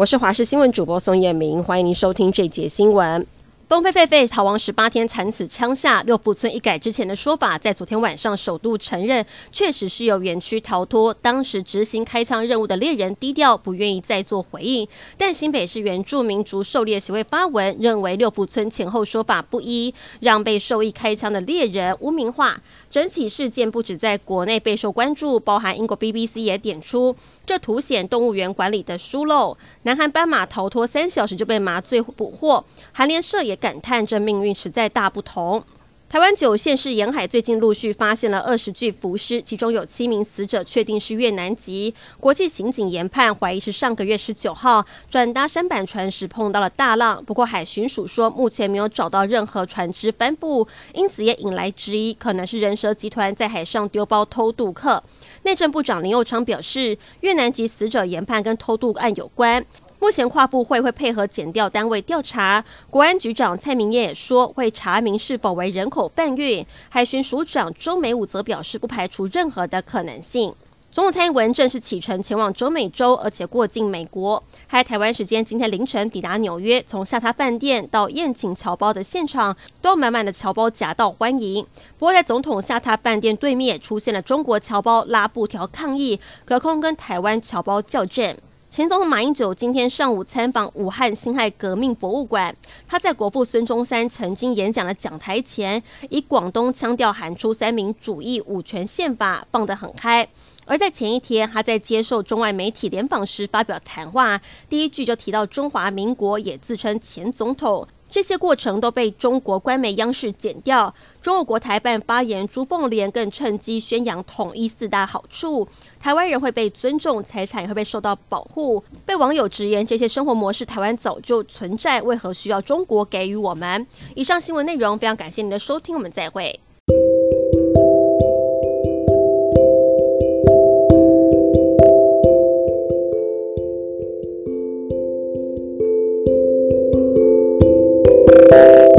我是华视新闻主播宋彦明，欢迎您收听这节新闻。东非狒狒逃亡十八天惨死枪下，六福村一改之前的说法，在昨天晚上首度承认，确实是由园区逃脱。当时执行开枪任务的猎人低调，不愿意再做回应。但新北市原住民族狩猎协会发文，认为六福村前后说法不一，让被授意开枪的猎人污名化。整起事件不止在国内备受关注，包含英国 BBC 也点出，这凸显动物园管理的疏漏。南韩斑马逃脱三小时就被麻醉捕获，韩联社也感叹这命运实在大不同。台湾九县市沿海最近陆续发现了二十具浮尸，其中有七名死者确定是越南籍。国际刑警研判怀疑是上个月十九号转搭山板船时碰到了大浪，不过海巡署说目前没有找到任何船只帆布，因此也引来质疑，可能是人蛇集团在海上丢包偷渡客。内政部长林佑昌表示，越南籍死者研判跟偷渡案有关。目前跨部会会配合检调单位调查，国安局长蔡明彦也说会查明是否为人口贩运。海巡署长周美武则表示不排除任何的可能性。总统蔡英文正式启程前往中美洲，而且过境美国。在台湾时间今天凌晨抵达纽约，从下榻饭店到宴请侨胞的现场，都有满满的侨胞夹道欢迎。不过在总统下榻饭店对面出现了中国侨胞拉布条抗议，隔空跟台湾侨胞叫阵。前总统马英九今天上午参访武汉辛亥革命博物馆，他在国父孙中山曾经演讲的讲台前，以广东腔调喊出“三民主义、五权宪法”，放得很开。而在前一天，他在接受中外媒体联访时发表谈话，第一句就提到中华民国，也自称前总统。这些过程都被中国官媒央视剪掉。中国国台办发言朱凤莲更趁机宣扬统一四大好处：台湾人会被尊重，财产也会被受到保护。被网友直言，这些生活模式台湾早就存在，为何需要中国给予我们？以上新闻内容非常感谢您的收听，我们再会。you.